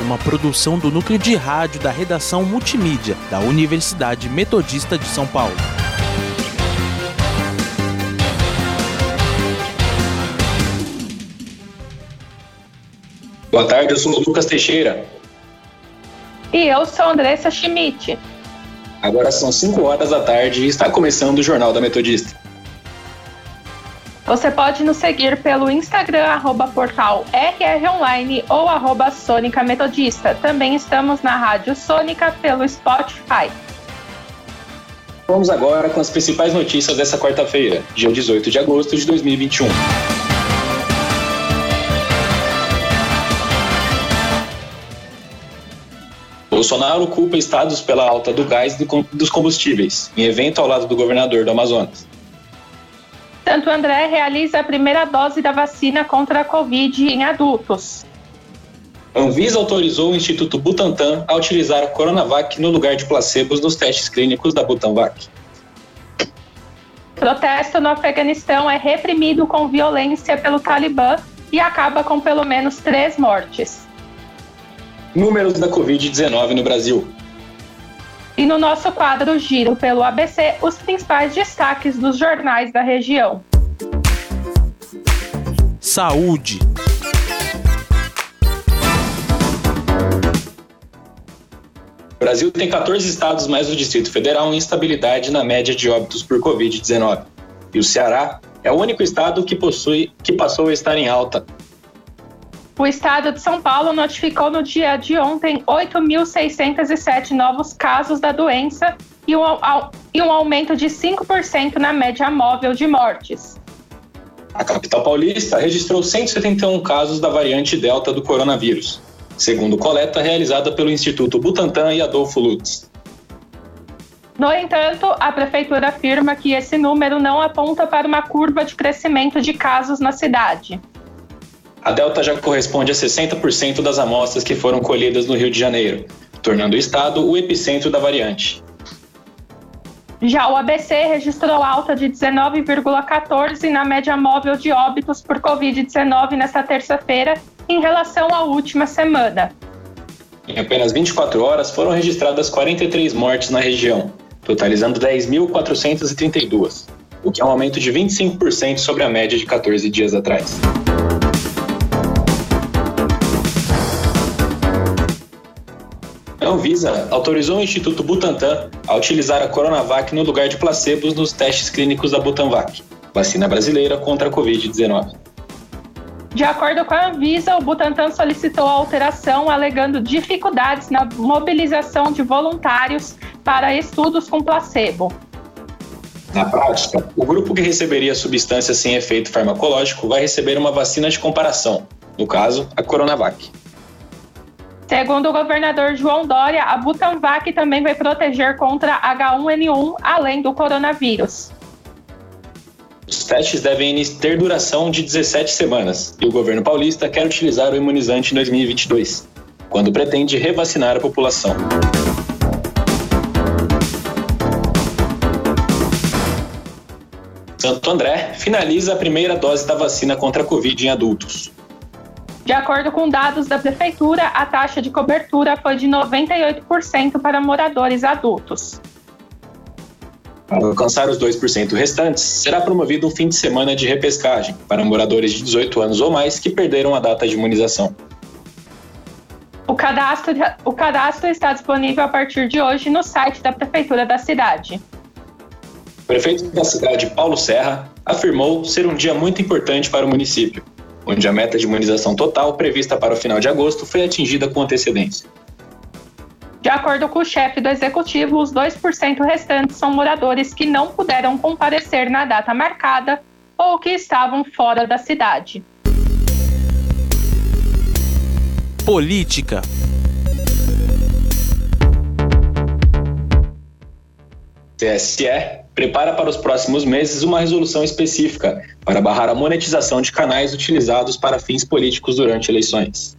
uma produção do núcleo de rádio da redação multimídia da Universidade Metodista de São Paulo. Boa tarde, eu sou o Lucas Teixeira. E eu sou Andressa Schmidt. Agora são 5 horas da tarde e está começando o Jornal da Metodista. Você pode nos seguir pelo Instagram, arroba portal RROnline ou arroba Sônica Metodista. Também estamos na Rádio Sônica pelo Spotify. Vamos agora com as principais notícias dessa quarta-feira, dia 18 de agosto de 2021. Bolsonaro culpa estados pela alta do gás e dos combustíveis, em evento ao lado do governador do Amazonas. Santo André realiza a primeira dose da vacina contra a Covid em adultos. Anvisa autorizou o Instituto Butantan a utilizar a Coronavac no lugar de placebos nos testes clínicos da Butanvac. Protesto no Afeganistão é reprimido com violência pelo Talibã e acaba com pelo menos três mortes. Números da Covid-19 no Brasil. E no nosso quadro Giro pelo ABC, os principais destaques dos jornais da região. Saúde. O Brasil tem 14 estados mais o Distrito Federal em instabilidade na média de óbitos por Covid-19. E o Ceará é o único estado que, possui, que passou a estar em alta, o estado de São Paulo notificou no dia de ontem 8.607 novos casos da doença e um, e um aumento de 5% na média móvel de mortes. A capital paulista registrou 171 casos da variante Delta do coronavírus, segundo coleta realizada pelo Instituto Butantan e Adolfo Lutz. No entanto, a prefeitura afirma que esse número não aponta para uma curva de crescimento de casos na cidade. A Delta já corresponde a 60% das amostras que foram colhidas no Rio de Janeiro, tornando o estado o epicentro da variante. Já o ABC registrou alta de 19,14 na média móvel de óbitos por Covid-19 nesta terça-feira, em relação à última semana. Em apenas 24 horas foram registradas 43 mortes na região, totalizando 10.432, o que é um aumento de 25% sobre a média de 14 dias atrás. A Anvisa autorizou o Instituto Butantan a utilizar a Coronavac no lugar de placebos nos testes clínicos da Butanvac, vacina brasileira contra a Covid-19. De acordo com a Anvisa, o Butantan solicitou a alteração alegando dificuldades na mobilização de voluntários para estudos com placebo. Na prática, o grupo que receberia a substância sem efeito farmacológico vai receber uma vacina de comparação, no caso, a Coronavac. Segundo o governador João Dória, a Butanvac também vai proteger contra H1N1, além do coronavírus. Os testes devem ter duração de 17 semanas e o governo paulista quer utilizar o imunizante em 2022, quando pretende revacinar a população. Santo André finaliza a primeira dose da vacina contra a Covid em adultos. De acordo com dados da Prefeitura, a taxa de cobertura foi de 98% para moradores adultos. Para alcançar os 2% restantes, será promovido um fim de semana de repescagem para moradores de 18 anos ou mais que perderam a data de imunização. O cadastro, o cadastro está disponível a partir de hoje no site da Prefeitura da cidade. O prefeito da cidade, Paulo Serra, afirmou ser um dia muito importante para o município onde a meta de imunização total prevista para o final de agosto foi atingida com antecedência. De acordo com o chefe do executivo, os 2% restantes são moradores que não puderam comparecer na data marcada ou que estavam fora da cidade. Política. TSE prepara para os próximos meses uma resolução específica para barrar a monetização de canais utilizados para fins políticos durante eleições.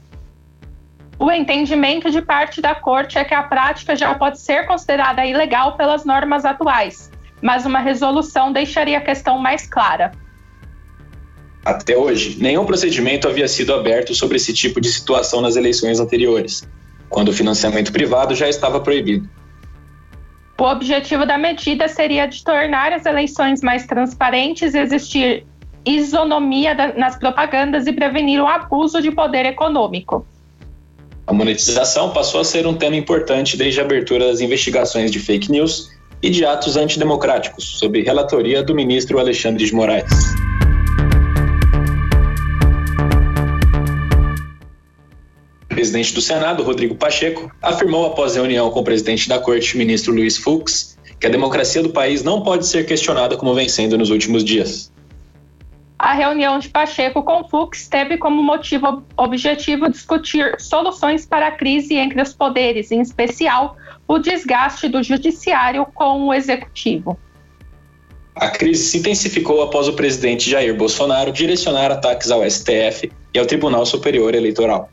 O entendimento de parte da Corte é que a prática já pode ser considerada ilegal pelas normas atuais, mas uma resolução deixaria a questão mais clara. Até hoje, nenhum procedimento havia sido aberto sobre esse tipo de situação nas eleições anteriores, quando o financiamento privado já estava proibido. O objetivo da medida seria de tornar as eleições mais transparentes, existir isonomia nas propagandas e prevenir o abuso de poder econômico. A monetização passou a ser um tema importante desde a abertura das investigações de fake news e de atos antidemocráticos, sob relatoria do ministro Alexandre de Moraes. Presidente do Senado, Rodrigo Pacheco, afirmou após reunião com o presidente da Corte, ministro Luiz Fux, que a democracia do país não pode ser questionada como vem sendo nos últimos dias. A reunião de Pacheco com Fux teve como motivo objetivo discutir soluções para a crise entre os poderes, em especial o desgaste do judiciário com o executivo. A crise se intensificou após o presidente Jair Bolsonaro direcionar ataques ao STF e ao Tribunal Superior Eleitoral.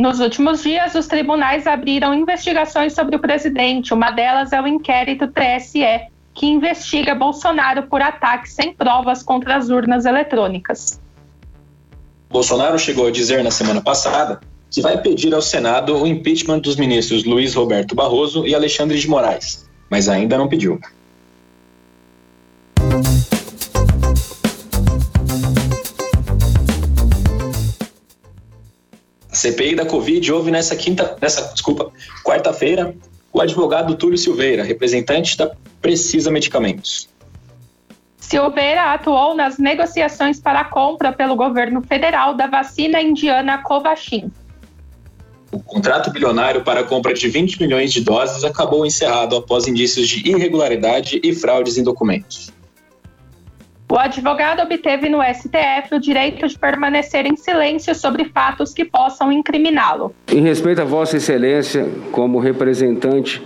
Nos últimos dias, os tribunais abriram investigações sobre o presidente. Uma delas é o inquérito TSE, que investiga Bolsonaro por ataques sem provas contra as urnas eletrônicas. Bolsonaro chegou a dizer na semana passada que vai pedir ao Senado o impeachment dos ministros Luiz Roberto Barroso e Alexandre de Moraes, mas ainda não pediu. CPI da Covid houve nessa quinta, nessa, desculpa, quarta-feira, o advogado Túlio Silveira, representante da Precisa Medicamentos. Silveira atuou nas negociações para a compra pelo governo federal da vacina indiana Covaxin. O contrato bilionário para a compra de 20 milhões de doses acabou encerrado após indícios de irregularidade e fraudes em documentos. O advogado obteve no STF o direito de permanecer em silêncio sobre fatos que possam incriminá-lo. Em respeito a Vossa Excelência, como representante,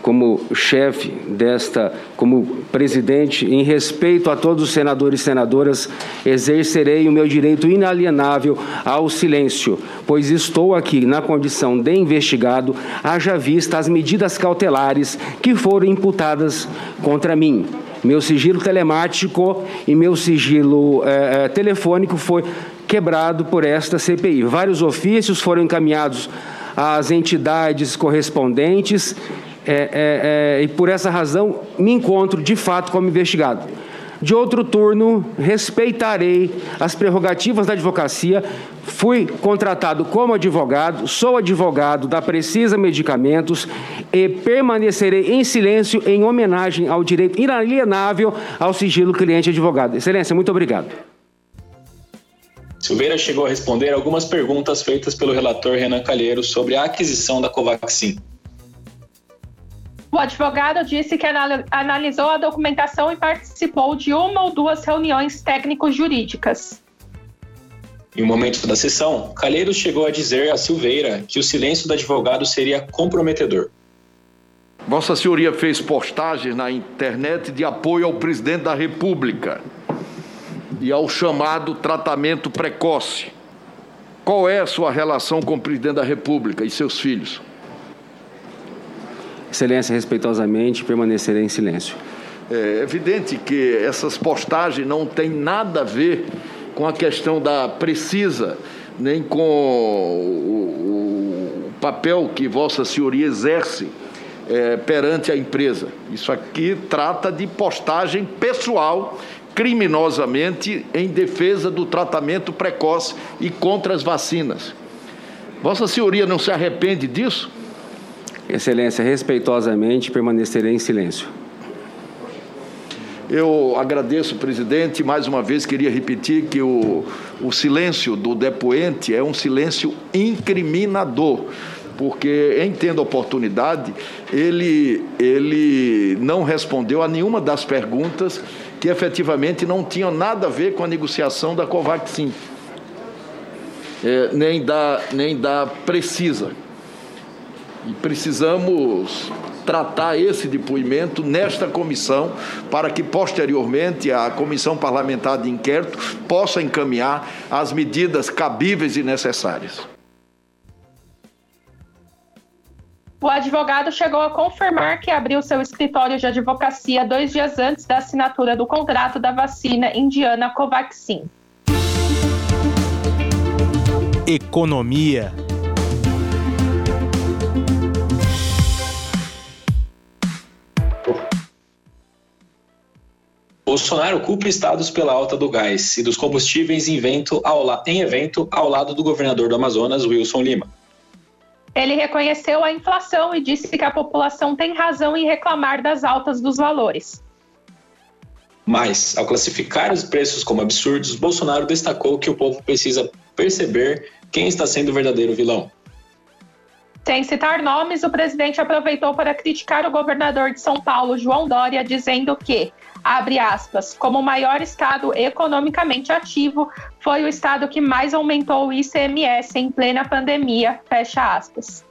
como chefe desta, como presidente, em respeito a todos os senadores e senadoras, exercerei o meu direito inalienável ao silêncio, pois estou aqui na condição de investigado, haja vista as medidas cautelares que foram imputadas contra mim meu sigilo telemático e meu sigilo é, telefônico foi quebrado por esta CPI. Vários ofícios foram encaminhados às entidades correspondentes é, é, e, por essa razão, me encontro de fato como investigado. De outro turno, respeitarei as prerrogativas da advocacia. Fui contratado como advogado, sou advogado da Precisa Medicamentos e permanecerei em silêncio em homenagem ao direito inalienável ao sigilo cliente-advogado. Excelência, muito obrigado. Silveira chegou a responder algumas perguntas feitas pelo relator Renan Calheiro sobre a aquisição da Covaxin. O advogado disse que analisou a documentação e participou de uma ou duas reuniões técnico-jurídicas. Em um momento da sessão, Calheiros chegou a dizer a Silveira que o silêncio do advogado seria comprometedor. Vossa Senhoria fez postagens na internet de apoio ao presidente da República e ao chamado tratamento precoce. Qual é a sua relação com o presidente da República e seus filhos? Excelência, respeitosamente, permanecerei em silêncio. É evidente que essas postagens não têm nada a ver com a questão da precisa, nem com o, o papel que Vossa Senhoria exerce é, perante a empresa. Isso aqui trata de postagem pessoal, criminosamente, em defesa do tratamento precoce e contra as vacinas. Vossa Senhoria não se arrepende disso? Excelência, respeitosamente permanecerei em silêncio. Eu agradeço, presidente. Mais uma vez, queria repetir que o, o silêncio do depoente é um silêncio incriminador, porque, em tendo oportunidade, ele, ele não respondeu a nenhuma das perguntas que efetivamente não tinham nada a ver com a negociação da Covaxin, é, nem, da, nem da Precisa. E precisamos tratar esse depoimento nesta comissão, para que posteriormente a comissão parlamentar de inquérito possa encaminhar as medidas cabíveis e necessárias. O advogado chegou a confirmar que abriu seu escritório de advocacia dois dias antes da assinatura do contrato da vacina indiana Covaxin. Economia. Bolsonaro culpa estados pela alta do gás e dos combustíveis em evento ao, em evento ao lado do governador do Amazonas, Wilson Lima. Ele reconheceu a inflação e disse que a população tem razão em reclamar das altas dos valores. Mas, ao classificar os preços como absurdos, Bolsonaro destacou que o povo precisa perceber quem está sendo o verdadeiro vilão. Sem citar nomes, o presidente aproveitou para criticar o governador de São Paulo, João Dória, dizendo que, abre aspas, como o maior estado economicamente ativo, foi o estado que mais aumentou o ICMS em plena pandemia, fecha aspas.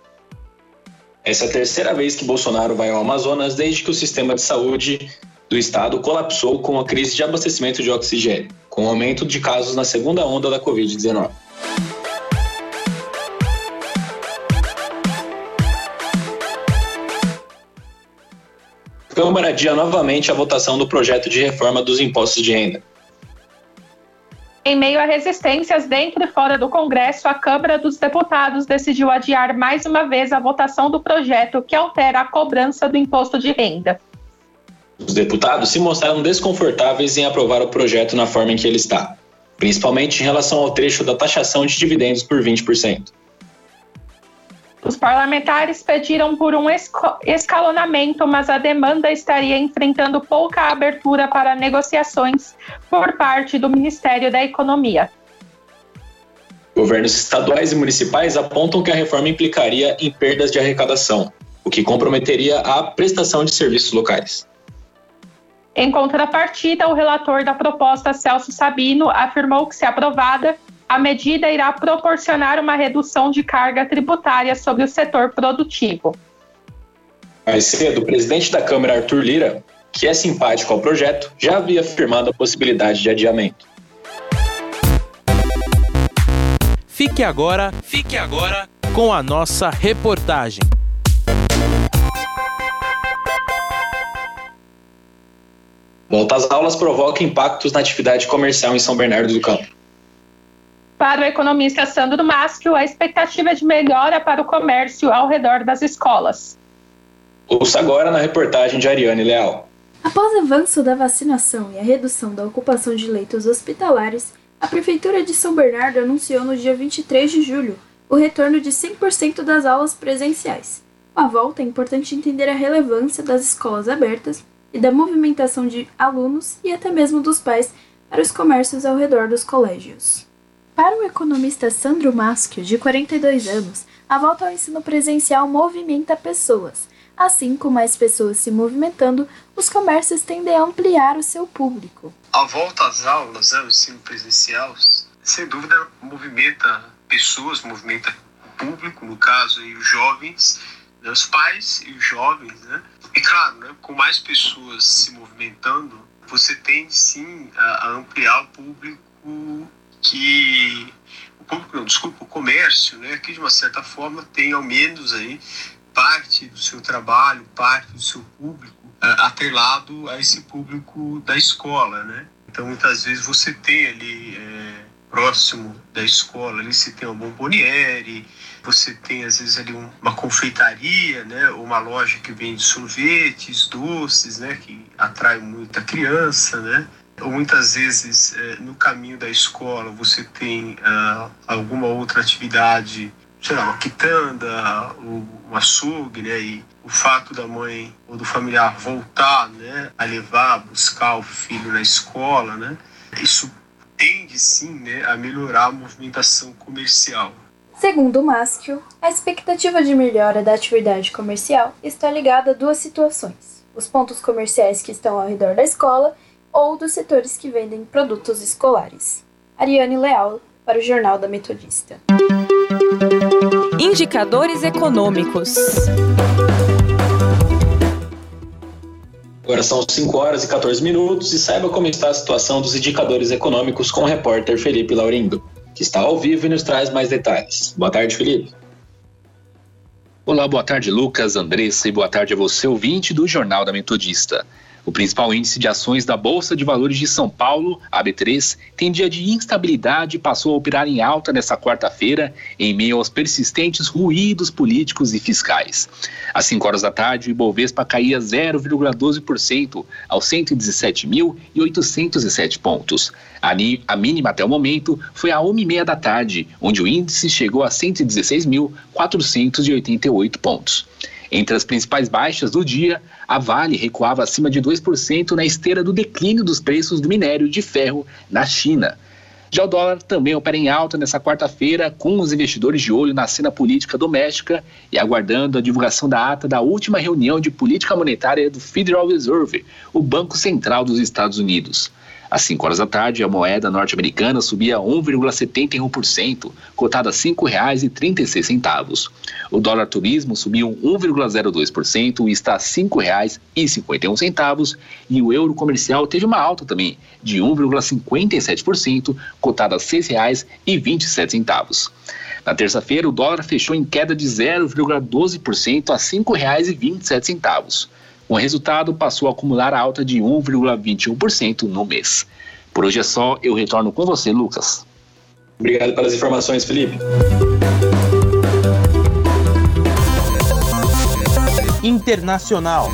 Essa é a terceira vez que Bolsonaro vai ao Amazonas desde que o sistema de saúde do estado colapsou com a crise de abastecimento de oxigênio, com o aumento de casos na segunda onda da Covid-19. Câmara adia novamente a votação do projeto de reforma dos impostos de renda. Em meio a resistências dentro e fora do Congresso, a Câmara dos Deputados decidiu adiar mais uma vez a votação do projeto que altera a cobrança do imposto de renda. Os deputados se mostraram desconfortáveis em aprovar o projeto na forma em que ele está, principalmente em relação ao trecho da taxação de dividendos por 20%. Os parlamentares pediram por um escalonamento, mas a demanda estaria enfrentando pouca abertura para negociações por parte do Ministério da Economia. Governos estaduais e municipais apontam que a reforma implicaria em perdas de arrecadação, o que comprometeria a prestação de serviços locais. Em contrapartida, o relator da proposta, Celso Sabino, afirmou que, se aprovada, a medida irá proporcionar uma redução de carga tributária sobre o setor produtivo. Mais cedo, o presidente da Câmara, Arthur Lira, que é simpático ao projeto, já havia afirmado a possibilidade de adiamento. Fique agora, fique agora com a nossa reportagem. Volta às aulas provoca impactos na atividade comercial em São Bernardo do Campo. Para o economista Sandro Maschio, a expectativa é de melhora para o comércio ao redor das escolas. Ouça agora na reportagem de Ariane Leal. Após o avanço da vacinação e a redução da ocupação de leitos hospitalares, a Prefeitura de São Bernardo anunciou no dia 23 de julho o retorno de 100% das aulas presenciais. Com a volta, é importante entender a relevância das escolas abertas e da movimentação de alunos e até mesmo dos pais para os comércios ao redor dos colégios. Para o economista Sandro Maschio, de 42 anos, a volta ao ensino presencial movimenta pessoas. Assim, com mais pessoas se movimentando, os comércios tendem a ampliar o seu público. A volta às aulas, né, o ensino presencial, sem dúvida movimenta pessoas, movimenta o público, no caso, e os jovens, né, os pais e os jovens. Né? E claro, né, com mais pessoas se movimentando, você tende sim a, a ampliar o público que o público, não, desculpa, o comércio, né, que de uma certa forma tem ao menos aí parte do seu trabalho, parte do seu público uh, atrelado a esse público da escola, né? Então muitas vezes você tem ali é, próximo da escola, ali você tem uma bomboniere, você tem às vezes ali um, uma confeitaria, né, uma loja que vende sorvetes, doces, né, que atrai muita criança, né? Muitas vezes é, no caminho da escola você tem uh, alguma outra atividade, sei lá, uma quitanda, um açougue, né? E o fato da mãe ou do familiar voltar, né, a levar, buscar o filho na escola, né? Isso tende sim, né, a melhorar a movimentação comercial. Segundo Maschio, a expectativa de melhora da atividade comercial está ligada a duas situações: os pontos comerciais que estão ao redor da escola ou dos setores que vendem produtos escolares. Ariane Leal, para o Jornal da Metodista. Indicadores econômicos. Agora são 5 horas e 14 minutos e saiba como está a situação dos indicadores econômicos com o repórter Felipe Laurindo, que está ao vivo e nos traz mais detalhes. Boa tarde, Felipe. Olá, boa tarde, Lucas, Andressa, e boa tarde a você, ouvinte do Jornal da Metodista. O principal índice de ações da Bolsa de Valores de São Paulo, a B3, tem dia de instabilidade e passou a operar em alta nesta quarta-feira, em meio aos persistentes ruídos políticos e fiscais. Às 5 horas da tarde, o Ibovespa caía 0,12% aos 117.807 pontos. A, a mínima até o momento foi a 1h30 da tarde, onde o índice chegou a 116.488 pontos. Entre as principais baixas do dia, a Vale recuava acima de 2% na esteira do declínio dos preços do minério de ferro na China. Já o dólar também opera em alta nessa quarta-feira, com os investidores de olho na cena política doméstica e aguardando a divulgação da ata da última reunião de política monetária do Federal Reserve, o Banco Central dos Estados Unidos. Às 5 horas da tarde, a moeda norte-americana subia 1,71%, cotada a R$ 5,36. O dólar turismo subiu 1,02% e está a R$ 5,51. E o euro comercial teve uma alta também, de 1,57%, cotada a R$ 6,27. Na terça-feira, o dólar fechou em queda de 0,12% a R$ 5,27. O resultado passou a acumular a alta de 1,21% no mês. Por hoje é só, eu retorno com você, Lucas. Obrigado pelas informações, Felipe. Internacional.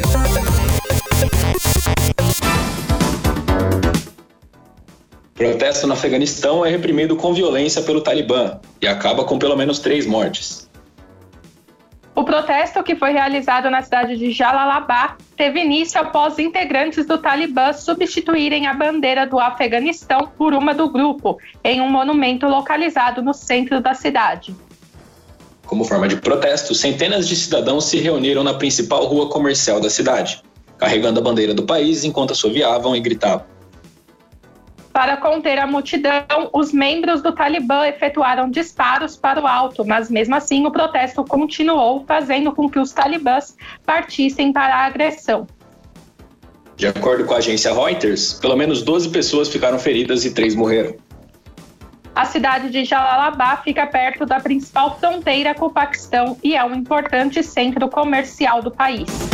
Protesto no Afeganistão é reprimido com violência pelo Talibã e acaba com pelo menos três mortes. O protesto, que foi realizado na cidade de Jalalabad, teve início após integrantes do Talibã substituírem a bandeira do Afeganistão por uma do grupo, em um monumento localizado no centro da cidade. Como forma de protesto, centenas de cidadãos se reuniram na principal rua comercial da cidade, carregando a bandeira do país enquanto assoviavam e gritavam. Para conter a multidão, os membros do Talibã efetuaram disparos para o alto, mas mesmo assim o protesto continuou, fazendo com que os talibãs partissem para a agressão. De acordo com a agência Reuters, pelo menos 12 pessoas ficaram feridas e três morreram. A cidade de Jalalabad fica perto da principal fronteira com o Paquistão e é um importante centro comercial do país.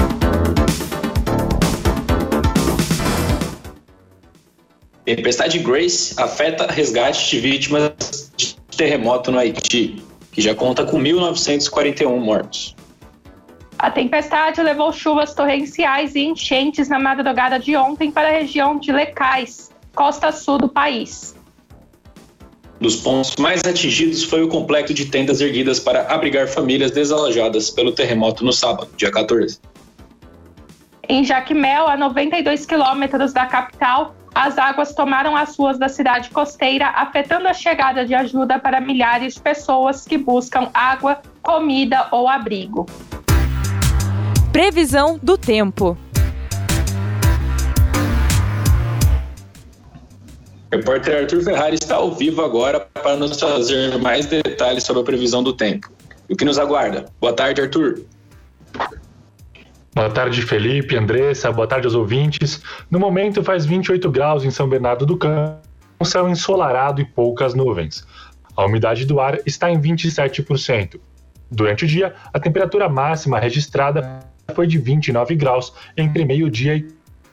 Tempestade Grace afeta resgate de vítimas de terremoto no Haiti, que já conta com 1.941 mortos. A tempestade levou chuvas torrenciais e enchentes na madrugada de ontem para a região de Lecais, costa sul do país. Dos pontos mais atingidos foi o complexo de tendas erguidas para abrigar famílias desalojadas pelo terremoto no sábado, dia 14. Em Jaquimel, a 92 quilômetros da capital, as águas tomaram as ruas da cidade costeira, afetando a chegada de ajuda para milhares de pessoas que buscam água, comida ou abrigo. Previsão do tempo. O repórter Arthur Ferrari está ao vivo agora para nos trazer mais detalhes sobre a previsão do tempo. E o que nos aguarda? Boa tarde, Arthur. Boa tarde, Felipe, Andressa, boa tarde aos ouvintes. No momento faz 28 graus em São Bernardo do Campo, um céu ensolarado e poucas nuvens. A umidade do ar está em 27%. Durante o dia, a temperatura máxima registrada foi de 29 graus entre meio-dia e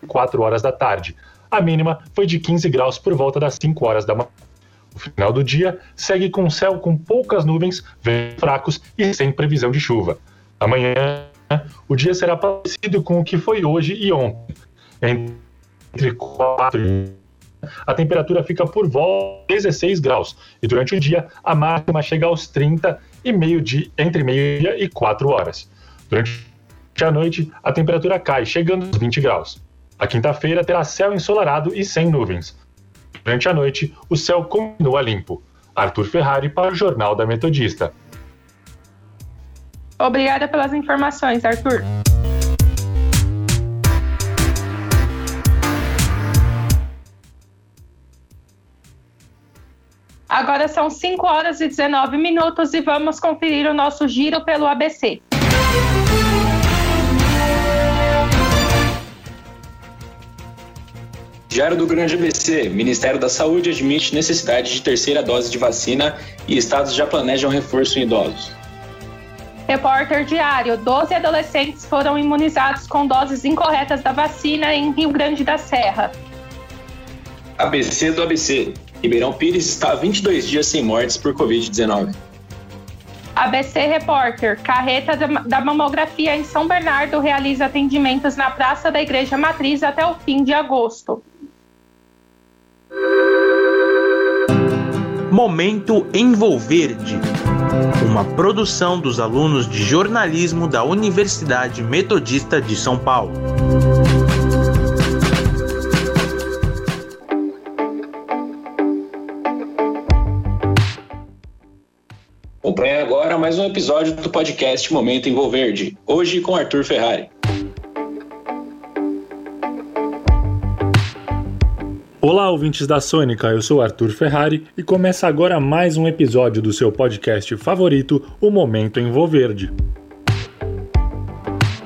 4 horas da tarde. A mínima foi de 15 graus por volta das 5 horas da manhã. O final do dia segue com céu com poucas nuvens, ventos fracos e sem previsão de chuva. Amanhã o dia será parecido com o que foi hoje e ontem. Entre 4 e a temperatura fica por volta de 16 graus e durante o dia a máxima chega aos 30 e meio dia, entre meio-dia e 4 horas. Durante a noite a temperatura cai, chegando aos 20 graus. A quinta-feira terá céu ensolarado e sem nuvens. Durante a noite o céu continua limpo. Arthur Ferrari para o Jornal da Metodista. Obrigada pelas informações, Arthur. Agora são 5 horas e 19 minutos e vamos conferir o nosso giro pelo ABC. Diário do Grande ABC. Ministério da Saúde admite necessidade de terceira dose de vacina e estados já planejam reforço em idosos. Repórter Diário: 12 adolescentes foram imunizados com doses incorretas da vacina em Rio Grande da Serra. ABC do ABC. Ribeirão Pires está há 22 dias sem mortes por Covid-19. ABC Repórter, carreta da mamografia em São Bernardo realiza atendimentos na Praça da Igreja Matriz até o fim de agosto. Momento Envolverde, uma produção dos alunos de jornalismo da Universidade Metodista de São Paulo. Acompanhe agora mais um episódio do podcast Momento Envolverde, hoje com Arthur Ferrari. Olá, ouvintes da Sônica, eu sou Arthur Ferrari e começa agora mais um episódio do seu podcast favorito, o Momento Envolverde.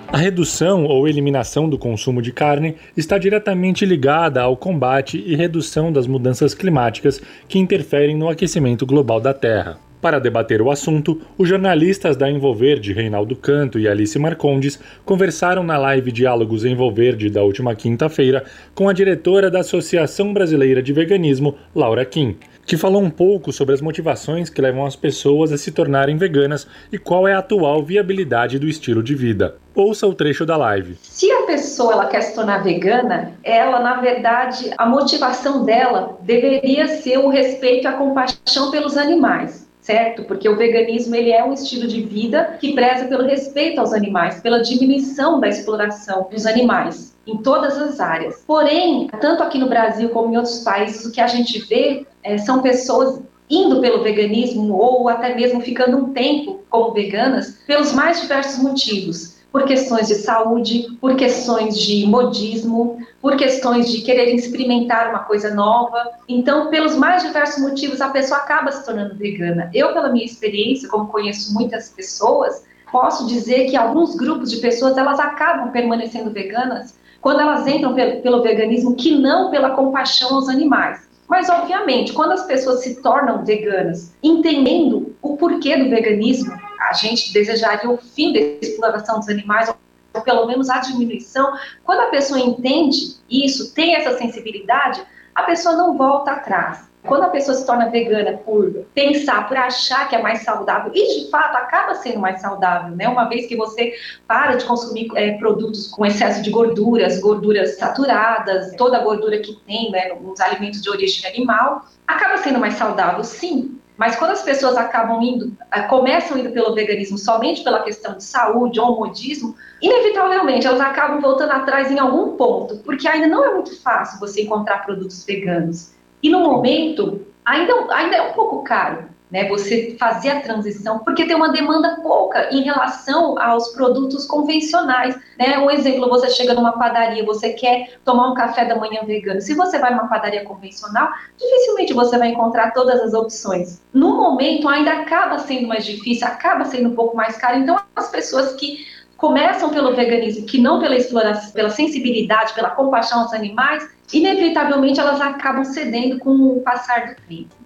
A redução ou eliminação do consumo de carne está diretamente ligada ao combate e redução das mudanças climáticas que interferem no aquecimento global da Terra. Para debater o assunto, os jornalistas da Envolverde, Reinaldo Canto e Alice Marcondes, conversaram na live Diálogos Envolverde da última quinta-feira com a diretora da Associação Brasileira de Veganismo, Laura Kim, que falou um pouco sobre as motivações que levam as pessoas a se tornarem veganas e qual é a atual viabilidade do estilo de vida. Ouça o trecho da live. Se a pessoa ela quer se tornar vegana, ela, na verdade, a motivação dela deveria ser o respeito e a compaixão pelos animais certo? Porque o veganismo ele é um estilo de vida que preza pelo respeito aos animais, pela diminuição da exploração dos animais em todas as áreas. Porém, tanto aqui no Brasil como em outros países, o que a gente vê é, são pessoas indo pelo veganismo ou até mesmo ficando um tempo como veganas pelos mais diversos motivos por questões de saúde, por questões de modismo, por questões de querer experimentar uma coisa nova. Então, pelos mais diversos motivos, a pessoa acaba se tornando vegana. Eu, pela minha experiência, como conheço muitas pessoas, posso dizer que alguns grupos de pessoas elas acabam permanecendo veganas quando elas entram pelo, pelo veganismo, que não pela compaixão aos animais. Mas, obviamente, quando as pessoas se tornam veganas, entendendo o porquê do veganismo, a gente desejaria o fim da exploração dos animais, ou pelo menos a diminuição. Quando a pessoa entende isso, tem essa sensibilidade, a pessoa não volta atrás. Quando a pessoa se torna vegana por pensar, por achar que é mais saudável, e de fato acaba sendo mais saudável, né? Uma vez que você para de consumir é, produtos com excesso de gorduras, gorduras saturadas, toda a gordura que tem né, nos alimentos de origem animal, acaba sendo mais saudável, sim. Mas quando as pessoas acabam indo, eh, começam indo pelo veganismo somente pela questão de saúde ou modismo, inevitavelmente elas acabam voltando atrás em algum ponto, porque ainda não é muito fácil você encontrar produtos veganos. E no momento, ainda, ainda é um pouco caro né, você fazer a transição, porque tem uma demanda pouca em relação aos produtos convencionais. Né? Um exemplo, você chega numa padaria, você quer tomar um café da manhã vegano. Se você vai numa padaria convencional, dificilmente você vai encontrar todas as opções. No momento, ainda acaba sendo mais difícil, acaba sendo um pouco mais caro. Então, as pessoas que começam pelo veganismo, que não pela exploração, pela sensibilidade, pela compaixão aos animais, inevitavelmente elas acabam cedendo com o passar do tempo.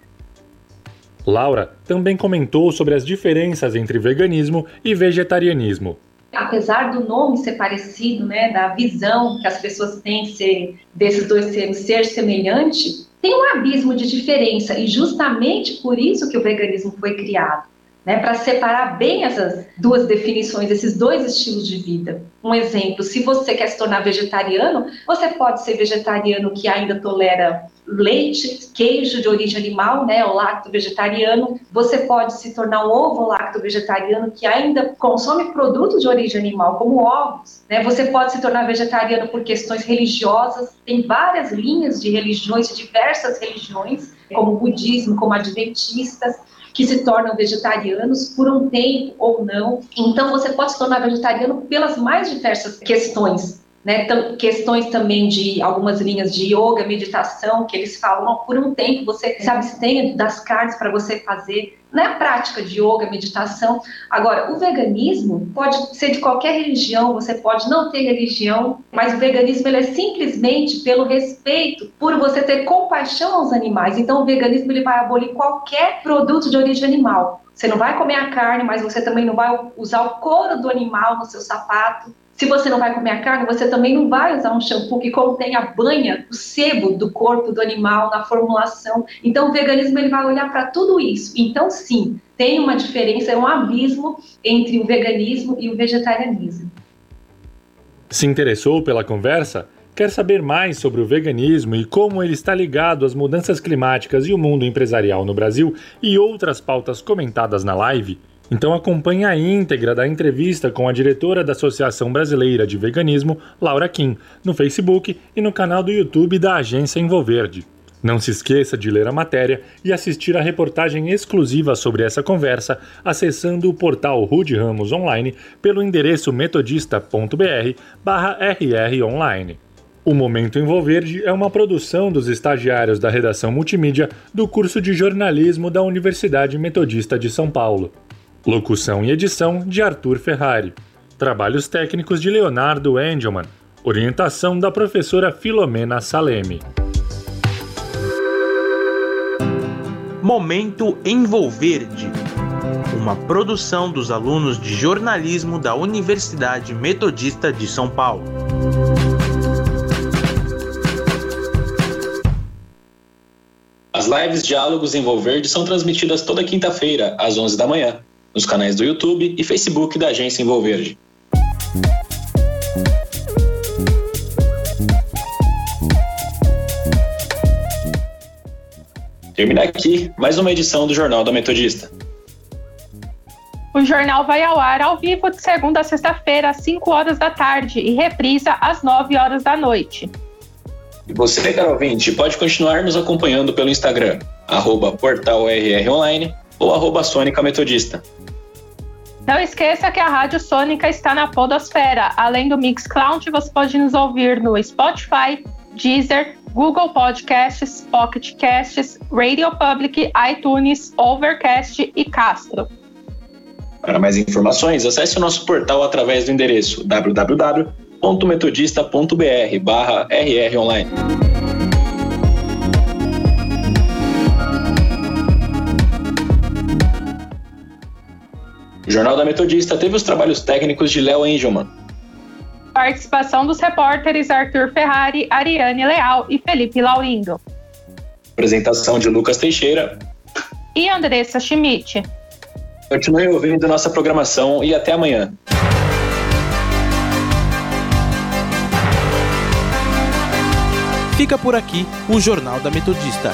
Laura também comentou sobre as diferenças entre veganismo e vegetarianismo. Apesar do nome ser parecido, né, da visão que as pessoas têm ser, desses dois termos ser semelhante, tem um abismo de diferença e justamente por isso que o veganismo foi criado né, para separar bem essas duas definições, esses dois estilos de vida. Um exemplo, se você quer se tornar vegetariano, você pode ser vegetariano que ainda tolera leite, queijo de origem animal, né, o lacto vegetariano. Você pode se tornar um ovo lacto vegetariano que ainda consome produtos de origem animal, como ovos. Né? Você pode se tornar vegetariano por questões religiosas. Tem várias linhas de religiões, de diversas religiões, como o budismo, como adventistas que se tornam vegetarianos por um tempo ou não. Então, você pode se tornar vegetariano pelas mais diversas questões. Né, questões também de algumas linhas de yoga, meditação, que eles falam, por um tempo você se abstenha das carnes para você fazer né, prática de yoga, meditação. Agora, o veganismo pode ser de qualquer religião, você pode não ter religião, mas o veganismo ele é simplesmente pelo respeito, por você ter compaixão aos animais. Então, o veganismo ele vai abolir qualquer produto de origem animal. Você não vai comer a carne, mas você também não vai usar o couro do animal no seu sapato. Se você não vai comer a carne, você também não vai usar um shampoo que contém a banha, o sebo do corpo do animal na formulação. Então, o veganismo ele vai olhar para tudo isso. Então, sim, tem uma diferença, é um abismo entre o veganismo e o vegetarianismo. Se interessou pela conversa? Quer saber mais sobre o veganismo e como ele está ligado às mudanças climáticas e o mundo empresarial no Brasil e outras pautas comentadas na live? Então acompanhe a íntegra da entrevista com a diretora da Associação Brasileira de Veganismo, Laura Kim, no Facebook e no canal do YouTube da Agência Envolverde. Não se esqueça de ler a matéria e assistir a reportagem exclusiva sobre essa conversa acessando o portal Rude Ramos Online pelo endereço metodista.br/rronline. O Momento Envolverde é uma produção dos estagiários da redação multimídia do curso de jornalismo da Universidade Metodista de São Paulo. Locução e edição de Arthur Ferrari. Trabalhos técnicos de Leonardo Engelman. Orientação da professora Filomena Saleme. Momento Envolverde. Uma produção dos alunos de jornalismo da Universidade Metodista de São Paulo. As lives Diálogos Envolverde são transmitidas toda quinta-feira, às 11 da manhã, nos canais do YouTube e Facebook da Agência Envolverde. Termina aqui mais uma edição do Jornal da Metodista. O jornal vai ao ar ao vivo de segunda a sexta-feira, às 5 horas da tarde, e reprisa às 9 horas da noite. E você, caro ouvinte, pode continuar nos acompanhando pelo Instagram, arroba portalrronline ou arroba Sônica Metodista. Não esqueça que a Rádio Sônica está na Podosfera. Além do Mixcloud, você pode nos ouvir no Spotify, Deezer, Google Podcasts, Pocket Casts, Radio Public, iTunes, Overcast e Castro. Para mais informações, acesse o nosso portal através do endereço www.metodista.br Jornal da Metodista teve os trabalhos técnicos de Léo Engelman. Participação dos repórteres Arthur Ferrari, Ariane Leal e Felipe Laurindo. Apresentação de Lucas Teixeira e Andressa Schmidt. Continue ouvindo nossa programação e até amanhã. Fica por aqui o Jornal da Metodista,